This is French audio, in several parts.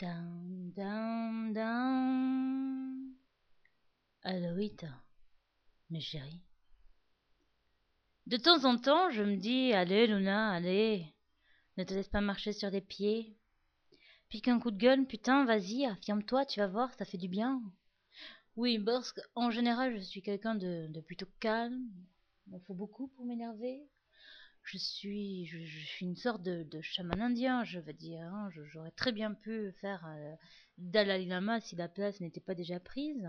Down, down. Aloïta, mes chéris. De temps en temps, je me dis, allez, Luna, allez, ne te laisse pas marcher sur des pieds. Pique un coup de gueule, putain, vas-y, affirme-toi, tu vas voir, ça fait du bien. Oui, parce qu'en général, je suis quelqu'un de, de, plutôt calme. Il faut beaucoup pour m'énerver. Je suis, je, suis une sorte de, de, chaman indien, je veux dire. Hein. J'aurais très bien pu faire euh, Dalai Lama si la place n'était pas déjà prise.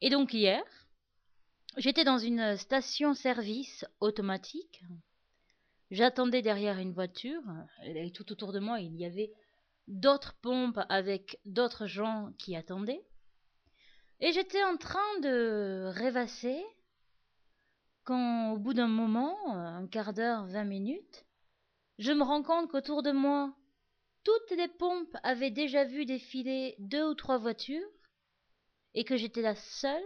Et donc hier, j'étais dans une station-service automatique. J'attendais derrière une voiture. Et tout autour de moi, il y avait d'autres pompes avec d'autres gens qui attendaient. Et j'étais en train de rêvasser quand, au bout d'un moment, un quart d'heure, vingt minutes, je me rends compte qu'autour de moi, toutes les pompes avaient déjà vu défiler deux ou trois voitures et que j'étais la seule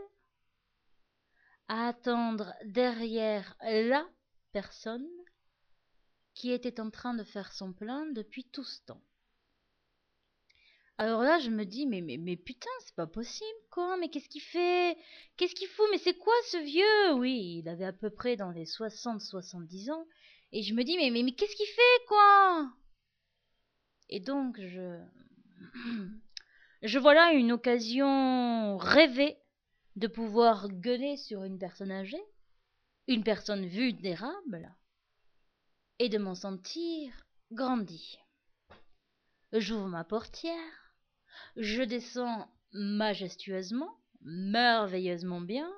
à attendre derrière la personne qui était en train de faire son plein depuis tout ce temps. Alors là, je me dis, mais, mais, mais putain, c'est pas possible, quoi. Mais qu'est-ce qu'il fait? Qu'est-ce qu'il fout? Mais c'est quoi ce vieux? Oui, il avait à peu près dans les 60-70 ans. Et je me dis, mais, mais, mais qu'est-ce qu'il fait, quoi? Et donc, je... Je vois là une occasion rêvée de pouvoir gueuler sur une personne âgée, une personne vulnérable, et de m'en sentir grandi. J'ouvre ma portière, je descends majestueusement, merveilleusement bien.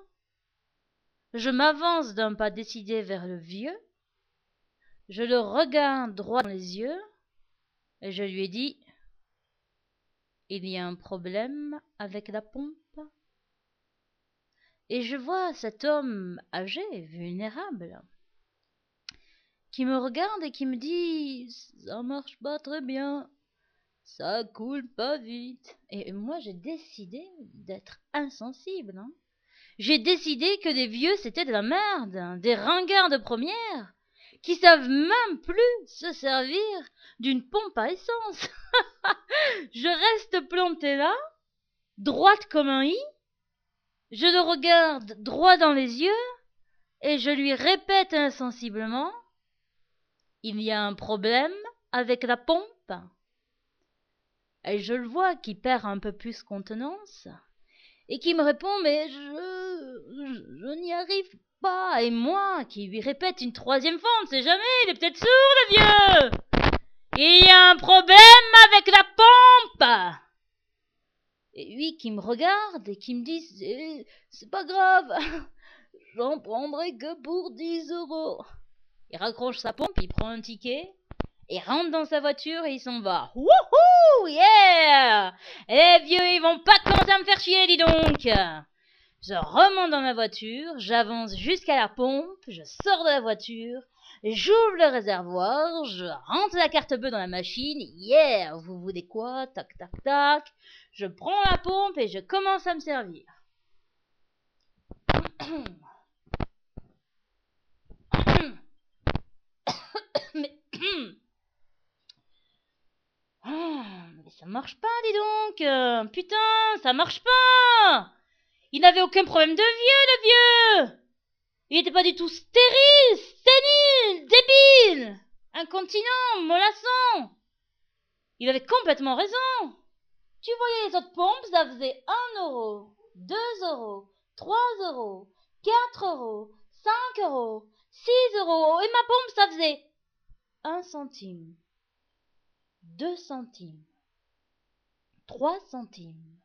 Je m'avance d'un pas décidé vers le vieux. Je le regarde droit dans les yeux et je lui dit Il y a un problème avec la pompe. Et je vois cet homme âgé, vulnérable, qui me regarde et qui me dit Ça marche pas très bien ça coule pas vite. Et moi, j'ai décidé d'être insensible. Hein. J'ai décidé que les vieux, c'était de la merde, hein, des ringards de première, qui savent même plus se servir d'une pompe à essence. je reste plantée là, droite comme un i, je le regarde droit dans les yeux, et je lui répète insensiblement, il y a un problème avec la pompe je le vois qui perd un peu plus contenance et qui me répond mais je je, n'y arrive pas et moi qui lui répète une troisième fois on ne sait jamais il est peut-être sourd le vieux. Il y a un problème avec la pompe. Et lui qui me regarde et qui me dit c'est pas grave. J'en prendrai que pour dix euros il raccroche sa pompe il prend un ticket il rentre dans sa voiture et il s'en va. Wouhou Yeah Les vieux, ils vont pas commencer à me faire chier, dis donc Je remonte dans ma voiture, j'avance jusqu'à la pompe, je sors de la voiture, j'ouvre le réservoir, je rentre la carte bleue dans la machine, yeah Vous voulez quoi Tac, tac, tac. Je prends la pompe et je commence à me servir. Oh, mais ça marche pas, dis donc euh, Putain, ça marche pas. Il n'avait aucun problème de vieux, le vieux. Il n'était pas du tout stérile, sténile, débile. Incontinent, mollasson Il avait complètement raison. Tu voyais les autres pompes, ça faisait un euro, deux euros, trois euros, quatre euros, cinq euros, six euros, et ma pompe, ça faisait un centime deux centimes, trois centimes,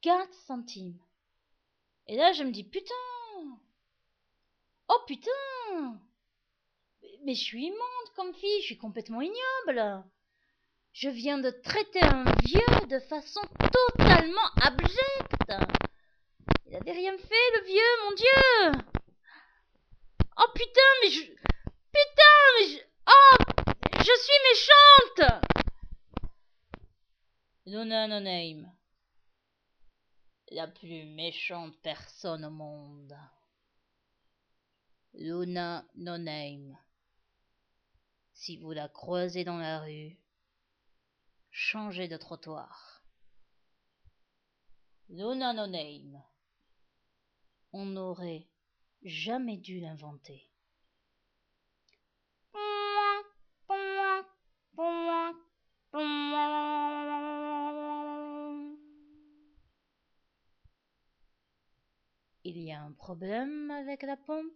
quatre centimes. Et là, je me dis, putain. Oh putain. Mais je suis immonde comme fille, je suis complètement ignoble. Je viens de traiter un vieux de façon totalement abjecte. Il n'avait rien fait, le vieux, mon Dieu. Oh putain, mais je... Putain, mais je... Oh je suis méchante Nonanoname. La plus méchante personne au monde. Luna Noname. Si vous la croisez dans la rue, changez de trottoir. Luna Noname. On n'aurait jamais dû l'inventer. Il y a un problème avec la pompe?